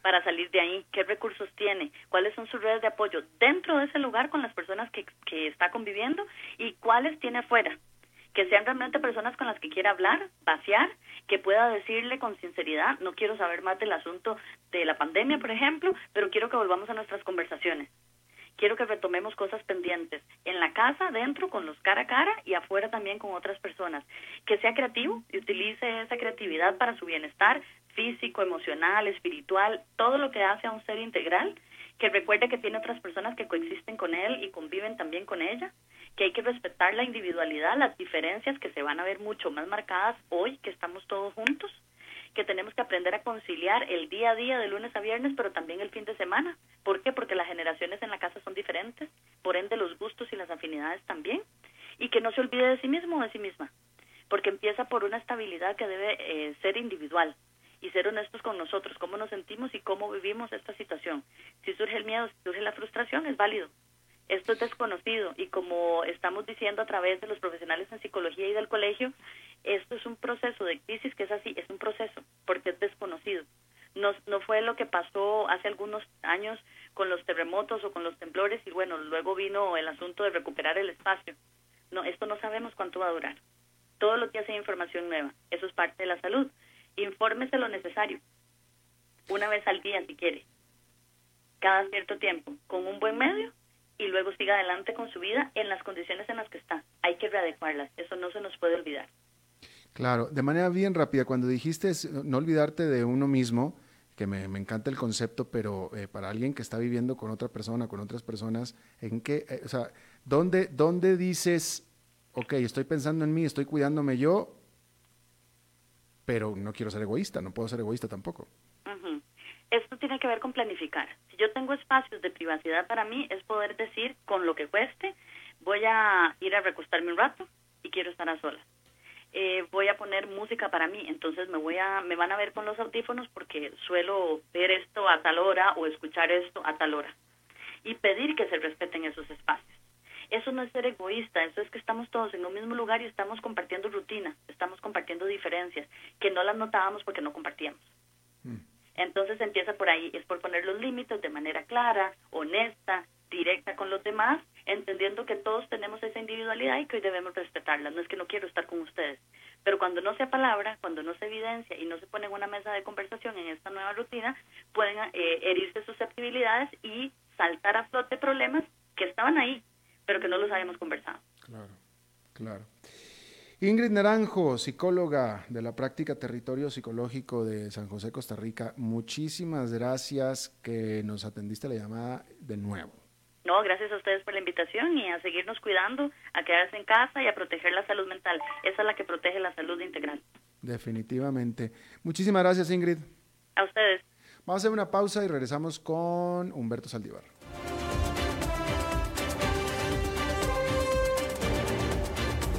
Para salir de ahí, ¿qué recursos tiene? ¿Cuáles son sus redes de apoyo dentro de ese lugar con las personas que, que está conviviendo? ¿Y cuáles tiene afuera? Que sean realmente personas con las que quiera hablar, vaciar, que pueda decirle con sinceridad, no quiero saber más del asunto de la pandemia, por ejemplo, pero quiero que volvamos a nuestras conversaciones. Quiero que retomemos cosas pendientes en la casa, dentro, con los cara a cara y afuera también con otras personas. Que sea creativo y utilice esa creatividad para su bienestar físico, emocional, espiritual, todo lo que hace a un ser integral. Que recuerde que tiene otras personas que coexisten con él y conviven también con ella que hay que respetar la individualidad, las diferencias que se van a ver mucho más marcadas hoy que estamos todos juntos, que tenemos que aprender a conciliar el día a día de lunes a viernes, pero también el fin de semana. ¿Por qué? Porque las generaciones en la casa son diferentes, por ende los gustos y las afinidades también, y que no se olvide de sí mismo o de sí misma, porque empieza por una estabilidad que debe eh, ser individual y ser honestos con nosotros, cómo nos sentimos y cómo vivimos esta situación. Si surge el miedo, si surge la frustración, es válido, esto es desconocido y como estamos diciendo a través de los profesionales en psicología y del colegio, esto es un proceso de crisis que es así, es un proceso, porque es algunos años con los terremotos o con los temblores y bueno, luego vino el asunto de recuperar el espacio. No, esto no sabemos cuánto va a durar. Todo lo que hace información nueva, eso es parte de la salud. Infórmese lo necesario, una vez al día si quiere, cada cierto tiempo, con un buen medio y luego siga adelante con su vida en las condiciones en las que está. Hay que readecuarlas, eso no se nos puede olvidar. Claro, de manera bien rápida, cuando dijiste no olvidarte de uno mismo, que me, encanta el concepto, pero eh, para alguien que está viviendo con otra persona, con otras personas, ¿en qué, eh, o sea, dónde, dónde dices, ok, estoy pensando en mí, estoy cuidándome yo, pero no quiero ser egoísta, no puedo ser egoísta tampoco? Esto tiene que ver con planificar. Si yo tengo espacios de privacidad para mí, es poder decir, con lo que cueste, voy a ir a recostarme un rato y quiero estar a solas eh, voy a poner música para mí, entonces me voy a, me van a ver con los audífonos porque suelo ver esto a tal hora o escuchar esto a tal hora y pedir que se respeten esos espacios. Eso no es ser egoísta, eso es que estamos todos en un mismo lugar y estamos compartiendo rutinas, estamos compartiendo diferencias que no las notábamos porque no compartíamos. Mm. Entonces empieza por ahí, es por poner los límites de manera clara, honesta, directa con los demás, entendiendo que todos tenemos esa individualidad y que hoy debemos respetarla. No es que no quiero estar con ustedes, pero cuando no se palabra, cuando no se evidencia y no se pone en una mesa de conversación en esta nueva rutina, pueden eh, herirse susceptibilidades y saltar a flote problemas que estaban ahí, pero que no los habíamos conversado. Claro, claro. Ingrid Naranjo, psicóloga de la práctica Territorio Psicológico de San José, Costa Rica, muchísimas gracias que nos atendiste la llamada de nuevo. No, gracias a ustedes por la invitación y a seguirnos cuidando, a quedarse en casa y a proteger la salud mental. Esa es la que protege la salud integral. Definitivamente. Muchísimas gracias, Ingrid. A ustedes. Vamos a hacer una pausa y regresamos con Humberto Saldívar.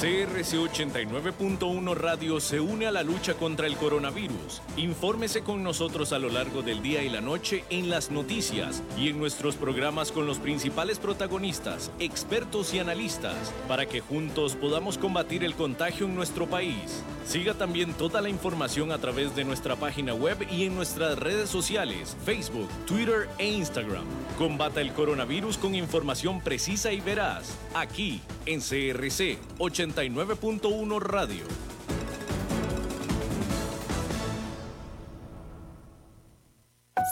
CRC 89.1 Radio se une a la lucha contra el coronavirus. Infórmese con nosotros a lo largo del día y la noche en las noticias y en nuestros programas con los principales protagonistas, expertos y analistas, para que juntos podamos combatir el contagio en nuestro país. Siga también toda la información a través de nuestra página web y en nuestras redes sociales, Facebook, Twitter e Instagram. Combata el coronavirus con información precisa y veraz, aquí en CRC 89. 89.1 Radio.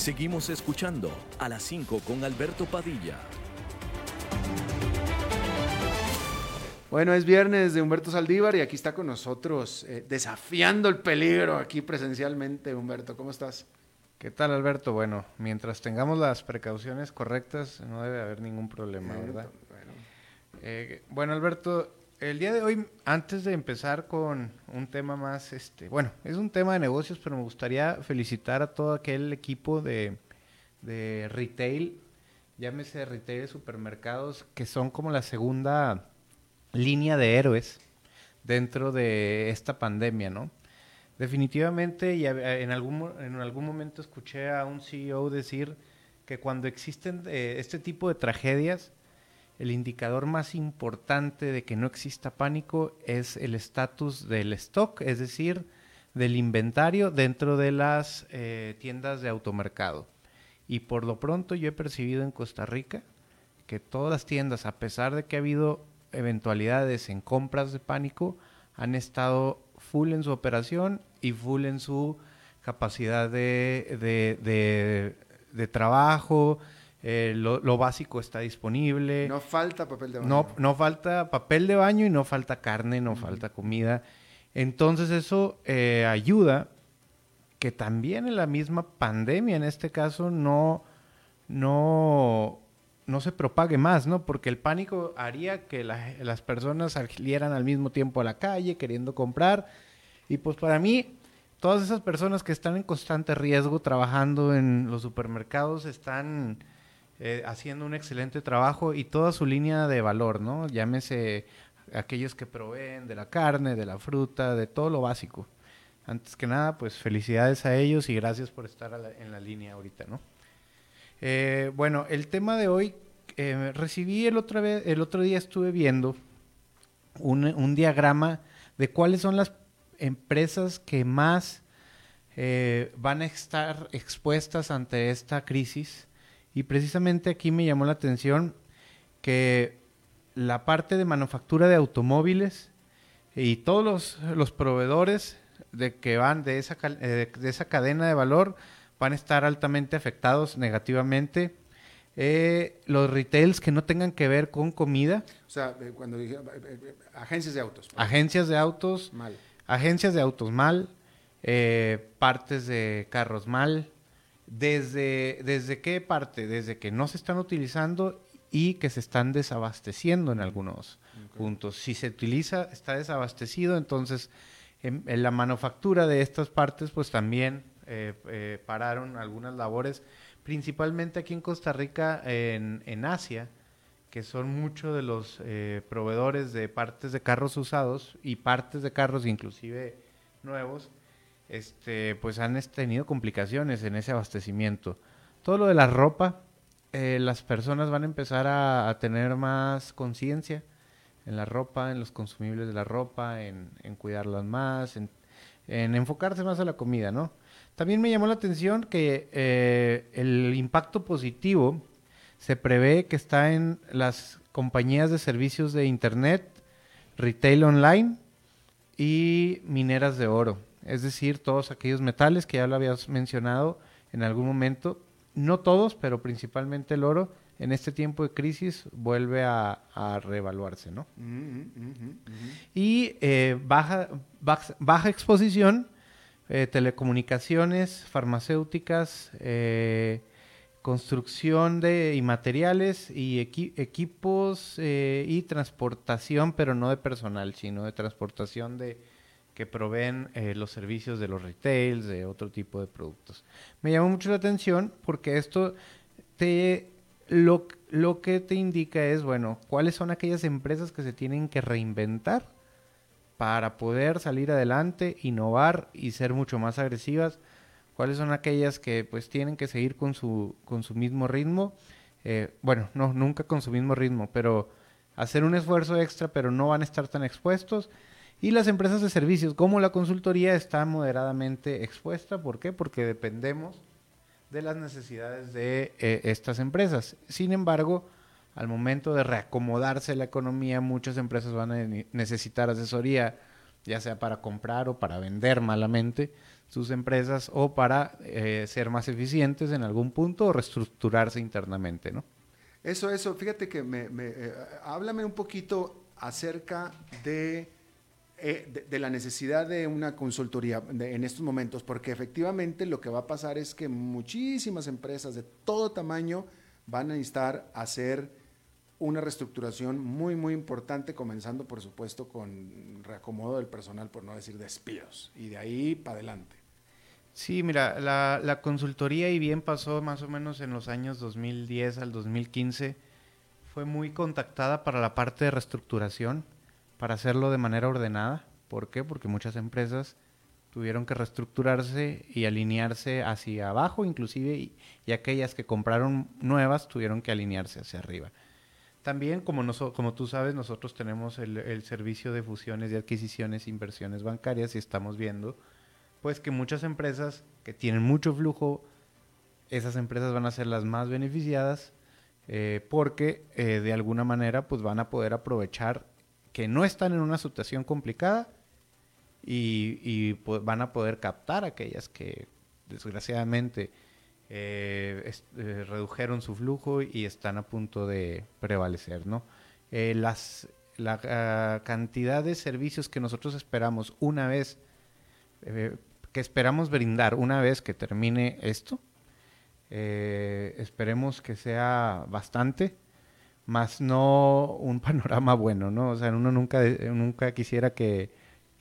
Seguimos escuchando a las 5 con Alberto Padilla. Bueno, es viernes de Humberto Saldívar y aquí está con nosotros, eh, desafiando el peligro aquí presencialmente. Humberto, ¿cómo estás? ¿Qué tal, Alberto? Bueno, mientras tengamos las precauciones correctas, no debe haber ningún problema, Eh, ¿verdad? bueno. Eh, bueno, Alberto, el día de hoy, antes de empezar con un tema más, este, bueno, es un tema de negocios, pero me gustaría felicitar a todo aquel equipo de, de retail, llámese retail de supermercados, que son como la segunda línea de héroes dentro de esta pandemia, ¿no? Definitivamente, y a- en algún, en algún momento escuché a un CEO decir que cuando existen eh, este tipo de tragedias, el indicador más importante de que no exista pánico es el estatus del stock, es decir, del inventario dentro de las eh, tiendas de automercado. Y por lo pronto yo he percibido en Costa Rica que todas las tiendas, a pesar de que ha habido eventualidades en compras de pánico, han estado full en su operación y full en su capacidad de, de- de- de trabajo, eh, lo, lo básico está disponible. No falta papel de baño. No, no falta papel de baño y no falta carne, no falta comida. Entonces eso eh, ayuda que también en la misma pandemia, en este caso, no, no, no se propague más, ¿no? Porque el pánico haría que la- las personas salieran al mismo tiempo a la calle queriendo comprar. Y pues para mí, todas esas personas que están en constante riesgo trabajando en los supermercados están eh, haciendo un excelente trabajo y toda su línea de valor, ¿no? Llámese aquellos que proveen de la carne, de la fruta, de todo lo básico. Antes que nada, pues felicidades a ellos y gracias por estar la- en la línea ahorita, ¿no? Eh, bueno, el tema de hoy, eh, recibí el otro, vez, el otro día, estuve viendo un, un diagrama de cuáles son las empresas que más eh, van a estar expuestas ante esta crisis. Y precisamente aquí me llamó la atención que la parte de manufactura de automóviles y todos los, los proveedores de que van de esa, eh, de esa cadena de valor van a estar altamente afectados negativamente. Eh, los retails que no tengan que ver con comida, O sea, eh, cuando dije agencias de autos. agencias de autos, Mal. agencias de autos mal, eh, partes de carros mal. Desde, ¿Desde qué parte? Desde que no se están utilizando y que se están desabasteciendo en algunos puntos. Si se utiliza, está desabastecido, entonces en, en la manufactura de estas partes pues también eh, eh, pararon algunas labores, principalmente aquí en Costa Rica, en, en Asia, que son muchos de los eh, proveedores de partes de carros usados y partes de carros inclusive nuevos, este, pues han tenido complicaciones en ese abastecimiento. Todo lo de la ropa, eh, las personas van a empezar a, tener más conciencia en la ropa, en los consumibles de la ropa, en, cuidarlas más, en, en enfocarse más a la comida, ¿no? También me llamó la atención que eh, el impacto positivo se prevé que está en las compañías de servicios de Internet, retail online y mineras de oro. Es decir, todos aquellos metales que ya lo habías mencionado en algún momento. No todos, pero principalmente el oro, en este tiempo de crisis vuelve a, a reevaluarse, ¿no? Ujú, ujú, ujú. Y eh, baja, baja, baja exposición, eh, telecomunicaciones, farmacéuticas, eh, construcción de y materiales y equi- equipos y transportación, pero no de personal, sino de transportación de que proveen eh, los servicios de los retails, de otro tipo de productos. Me llamó mucho la atención porque esto te lo, lo que te indica es, bueno, cuáles son aquellas empresas que se tienen que reinventar para poder salir adelante, innovar y ser mucho más agresivas. ¿Cuáles son aquellas que pues tienen que seguir con su, con su mismo ritmo? Eh, bueno, no, nunca con su mismo ritmo, pero hacer un esfuerzo extra, pero no van a estar tan expuestos. Y las empresas de servicios, como la consultoría, está moderadamente expuesta. ¿Por qué? Porque dependemos de las necesidades de eh, estas empresas. Sin embargo, al momento de reacomodarse la economía, muchas empresas van a ne- necesitar asesoría, ya sea para comprar o para vender malamente sus empresas o para eh, ser más eficientes en algún punto o reestructurarse internamente, ¿no? Eso, eso, fíjate que me, me, eh, háblame un poquito acerca de eh, de, la necesidad de una consultoría en estos momentos, porque efectivamente lo que va a pasar es que muchísimas empresas de todo tamaño van a necesitar hacer una reestructuración muy, muy importante, comenzando por supuesto con reacomodo del personal, por no decir despidos, y de ahí para adelante. Sí, mira, la, la consultoría, y bien pasó más o menos en los años 2010 al 2015, fue muy contactada para la parte de reestructuración para hacerlo de manera ordenada. ¿Por qué? Porque muchas empresas tuvieron que reestructurarse y alinearse hacia abajo, inclusive, y, aquellas que compraron nuevas tuvieron que alinearse hacia arriba. También, como, tú sabes, nosotros tenemos el, el, servicio de fusiones y adquisiciones, inversiones bancarias, y estamos viendo, pues, que muchas empresas que tienen mucho flujo, esas empresas van a ser las más beneficiadas, eh, porque eh, de alguna manera, pues, van a poder aprovechar que no están en una situación complicada y, pues, van a poder captar aquellas que desgraciadamente eh, eh, redujeron su flujo y están a punto de prevalecer, ¿no? Eh, las, la ah, cantidad de servicios que nosotros esperamos una vez, que esperamos brindar una vez que termine esto, esperemos que sea bastante más no un panorama bueno, ¿no? O sea, uno nunca, nunca quisiera que,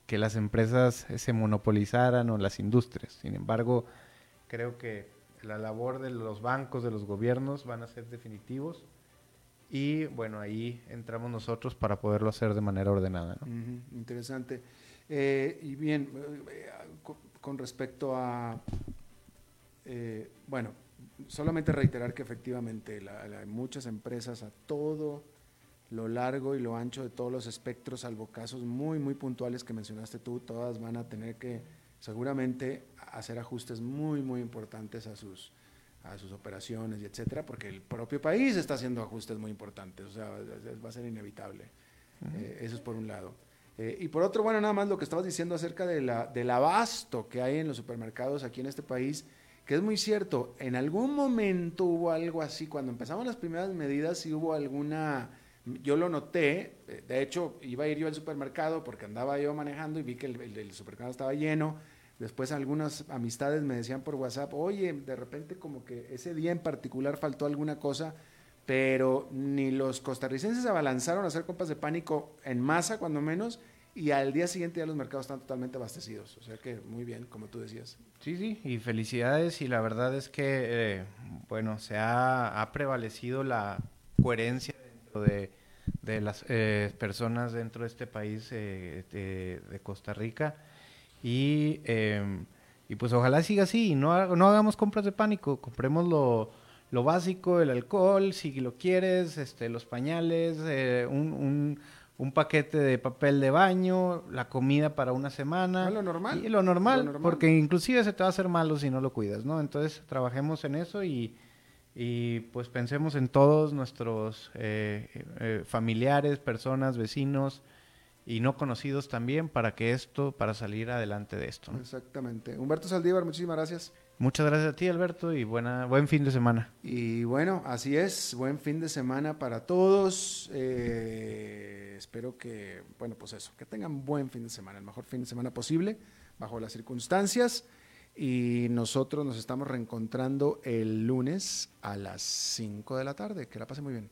las empresas se monopolizaran o las industrias. Sin embargo, creo que la labor de los bancos, de los gobiernos, van a ser definitivos. Y bueno, ahí entramos nosotros para poderlo hacer de manera ordenada. ¿no? interesante. Eh, y bien, eh, con respecto a, eh, bueno, solamente reiterar que efectivamente la, muchas empresas a todo lo largo y lo ancho de todos los espectros, salvo casos muy, muy puntuales que mencionaste tú, todas van a tener que seguramente hacer ajustes muy, muy importantes a sus, a sus operaciones y etcétera, porque el propio país está haciendo ajustes muy importantes, o sea, va a ser inevitable. Eh, eso es por un lado. Eh, y por otro, bueno, nada más lo que estabas diciendo acerca de la, del abasto que hay en los supermercados aquí en este país, que es muy cierto, en algún momento hubo algo así, cuando empezamos las primeras medidas, sí hubo alguna, yo lo noté, eh, de hecho iba a ir yo al supermercado porque andaba yo manejando y vi que el, supermercado estaba lleno, después algunas amistades me decían por WhatsApp, oye, de repente como que ese día en particular faltó alguna cosa, pero ni los costarricenses se abalanzaron a hacer compras de pánico en masa, cuando menos, y al día siguiente ya los mercados están totalmente abastecidos. O sea que muy bien, como tú decías. Sí, sí, y felicidades. Y la verdad es que, eh, bueno, se ha, prevalecido la coherencia dentro de, de las eh, personas dentro de este país eh, de, Costa Rica. Y, em, y pues ojalá siga así. No, no hagamos compras de pánico. Compremos lo, lo básico, el alcohol, si lo quieres, este, los pañales, un, un un paquete de papel de baño, la comida para una semana. Ah, lo normal. Y lo normal, porque inclusive se te va a hacer malo si no lo cuidas, ¿no? Entonces trabajemos en eso y, pues pensemos en todos nuestros eh, eh, familiares, personas, vecinos y no conocidos también para que esto, para salir adelante de esto. Exactamente. Humberto Saldívar, muchísimas gracias. Muchas gracias a ti, Alberto, y buena, buen fin de semana. Y bueno, así es, buen fin de semana para todos. Eh, espero que, bueno, pues eso, que tengan buen fin de semana, el mejor fin de semana posible, bajo las circunstancias. Y nosotros nos estamos reencontrando el lunes a las 5 de la tarde. Que la pasen muy bien.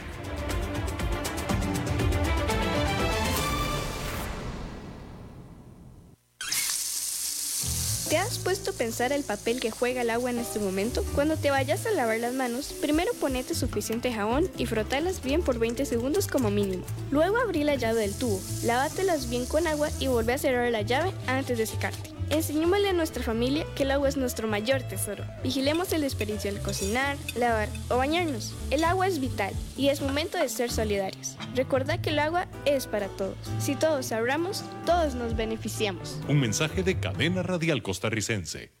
¿Te has puesto a pensar el papel que juega el agua en este momento? Cuando te vayas a lavar las manos, primero ponete suficiente jabón y frotalas bien por 20 segundos como mínimo. Luego abrí la llave del tubo, lávatelas bien con agua y vuelve a cerrar la llave antes de secarte. Enseñémosle a nuestra familia que el agua es nuestro mayor tesoro. Vigilemos el desperdicio al cocinar, lavar o bañarnos. El agua es vital y es momento de ser solidarios. Recordad que el agua es para todos. Si todos ahorramos, todos nos beneficiamos. Un mensaje de Cadena Radial Costarricense.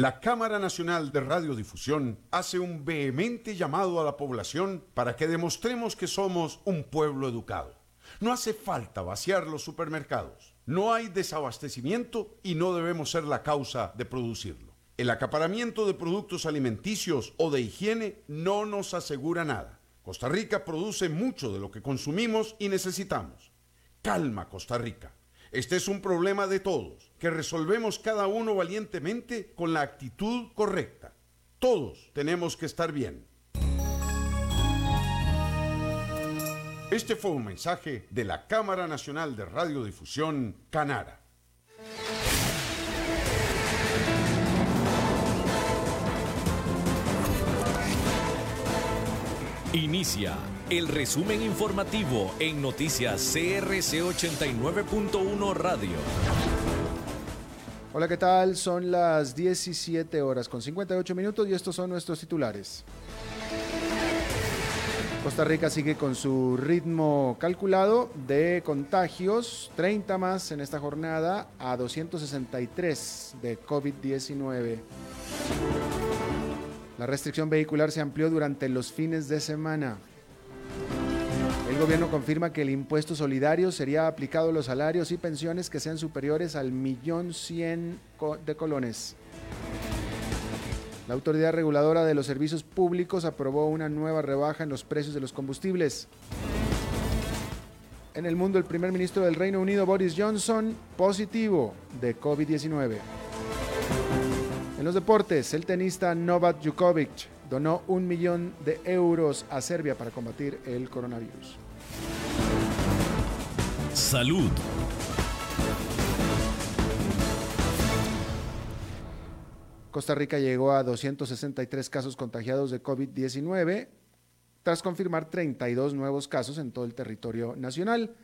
La Cámara Nacional de Radiodifusión hace un vehemente llamado a la población para que demostremos que somos un pueblo educado. No hace falta vaciar los supermercados. No hay desabastecimiento y no debemos ser la causa de producirlo. El acaparamiento de productos alimenticios o de higiene no nos asegura nada. Costa Rica produce mucho de lo que consumimos y necesitamos. Calma, Costa Rica. Este es un problema de todos, que resolvemos cada uno valientemente con la actitud correcta. Todos tenemos que estar bien. Este fue un mensaje de la Cámara Nacional de Radiodifusión, Canara. Inicia el resumen informativo en noticias CRC 89.1 Radio. Hola, ¿qué tal? Son las 17 horas con 58 minutos y estos son nuestros titulares. Costa Rica sigue con su ritmo calculado de contagios, 30 más en esta jornada a 263 de COVID-19. La restricción vehicular se amplió durante los fines de semana. El gobierno confirma que el impuesto solidario sería aplicado a los salarios y pensiones que sean superiores al millón cien de colones. La Autoridad Reguladora de los Servicios Públicos aprobó una nueva rebaja en los precios de los combustibles. En el mundo, el primer ministro del Reino Unido, Boris Johnson, positivo de COVID-19. En los deportes, el tenista Novak Djokovic donó un millón de euros a Serbia para combatir el coronavirus. Salud. Costa Rica llegó a 263 casos contagiados de COVID-19 tras confirmar 32 nuevos casos en todo el territorio nacional.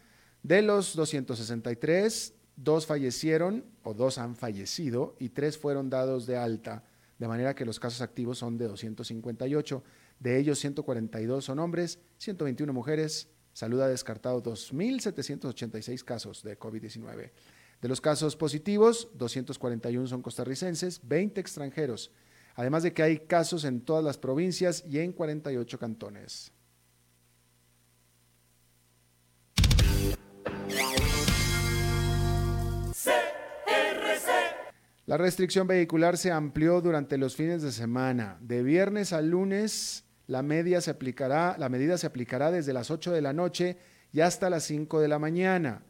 De los 263, dos fallecieron o dos han fallecido y tres fueron dados de alta, de manera que los casos activos son de 258. De ellos, 142 son hombres, 121 mujeres. Salud ha descartado 2.786 casos de COVID-19. De los casos positivos, 241 son costarricenses, 20 extranjeros, además de que hay casos en todas las provincias y en 48 cantones. La restricción vehicular se amplió durante los fines de semana. De viernes a lunes, la, media se aplicará, la medida se aplicará desde las 8 de la noche y hasta las 5 de la mañana.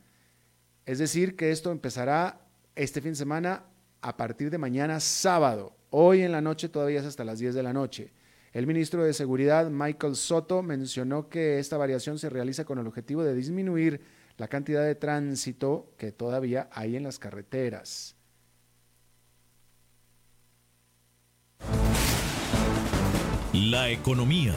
Es decir, que esto empezará este fin de semana a partir de mañana sábado. Hoy en la noche todavía es hasta las 10 de la noche. El ministro de Seguridad, Michael Soto, mencionó que esta variación se realiza con el objetivo de disminuir la cantidad de tránsito que todavía hay en las carreteras. La economía.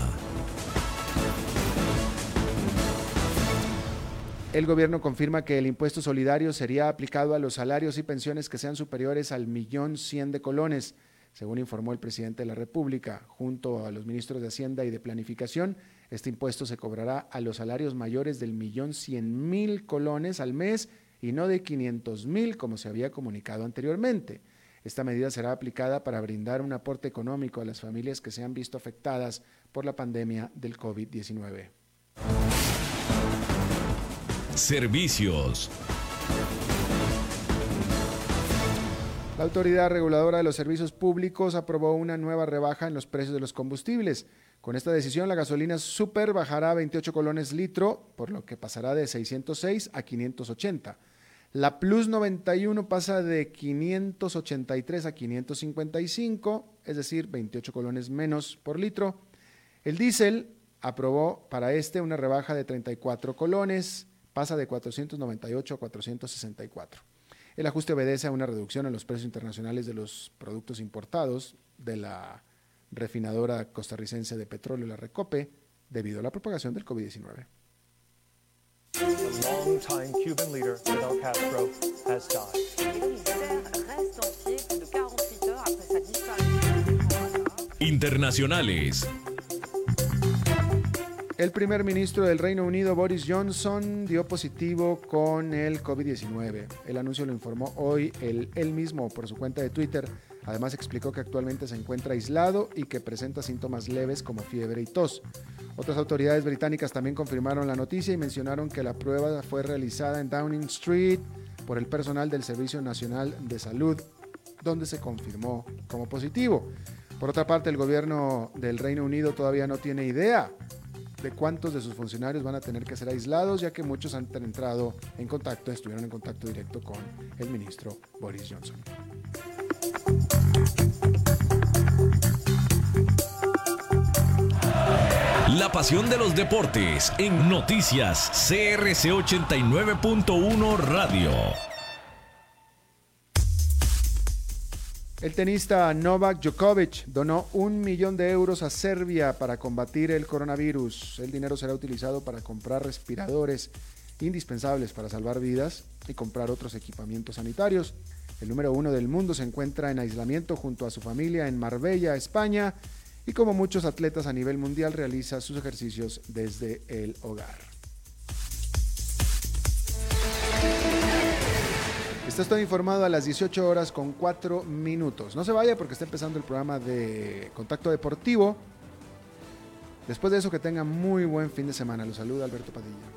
El gobierno confirma que el impuesto solidario sería aplicado a los salarios y pensiones que sean superiores al millón cien de colones, según informó el presidente de la República. Junto a los ministros de Hacienda y de Planificación, este impuesto se cobrará a los salarios mayores del millón cien mil colones al mes y no de quinientos mil como se había comunicado anteriormente. Esta medida será aplicada para brindar un aporte económico a las familias que se han visto afectadas por la pandemia del COVID-19. Servicios. La Autoridad Reguladora de los Servicios Públicos aprobó una nueva rebaja en los precios de los combustibles. Con esta decisión, la gasolina super bajará a 28 colones litro, por lo que pasará de 606 a 580. La Plus 91 pasa de 583 a 555, es decir, 28 colones menos por litro. El diésel aprobó para este una rebaja de 34 colones, pasa de 498 a 464. El ajuste obedece a una reducción en los precios internacionales de los productos importados de la refinadora costarricense de petróleo, la Recope, debido a la propagación del COVID-19. Internacionales. El primer ministro del Reino Unido, Boris Johnson, dio positivo con el COVID-19. El anuncio lo informó hoy él, él, mismo por su cuenta de Twitter. Además explicó que actualmente se encuentra aislado y que presenta síntomas leves como fiebre y tos. Otras autoridades británicas también confirmaron la noticia y mencionaron que la prueba fue realizada en Downing Street por el personal del Servicio Nacional de Salud, donde se confirmó como positivo. Por otra parte, el gobierno del Reino Unido todavía no tiene idea de cuántos de sus funcionarios van a tener que ser aislados, ya que muchos han entrado en contacto, estuvieron en contacto directo con el ministro Boris Johnson. La pasión de los deportes en noticias CRC 89.1 Radio. El tenista Novak Djokovic donó un millón de euros a Serbia para combatir el coronavirus. El dinero será utilizado para comprar respiradores indispensables para salvar vidas y comprar otros equipamientos sanitarios. El número uno del mundo se encuentra en aislamiento junto a su familia en Marbella, España, y como muchos atletas a nivel mundial realiza sus ejercicios desde el hogar. Está estoy informado a las 18 horas con 4 minutos. No se vaya porque está empezando el programa de Contacto Deportivo. Después de eso, que tenga muy buen fin de semana. Los saluda Alberto Padilla.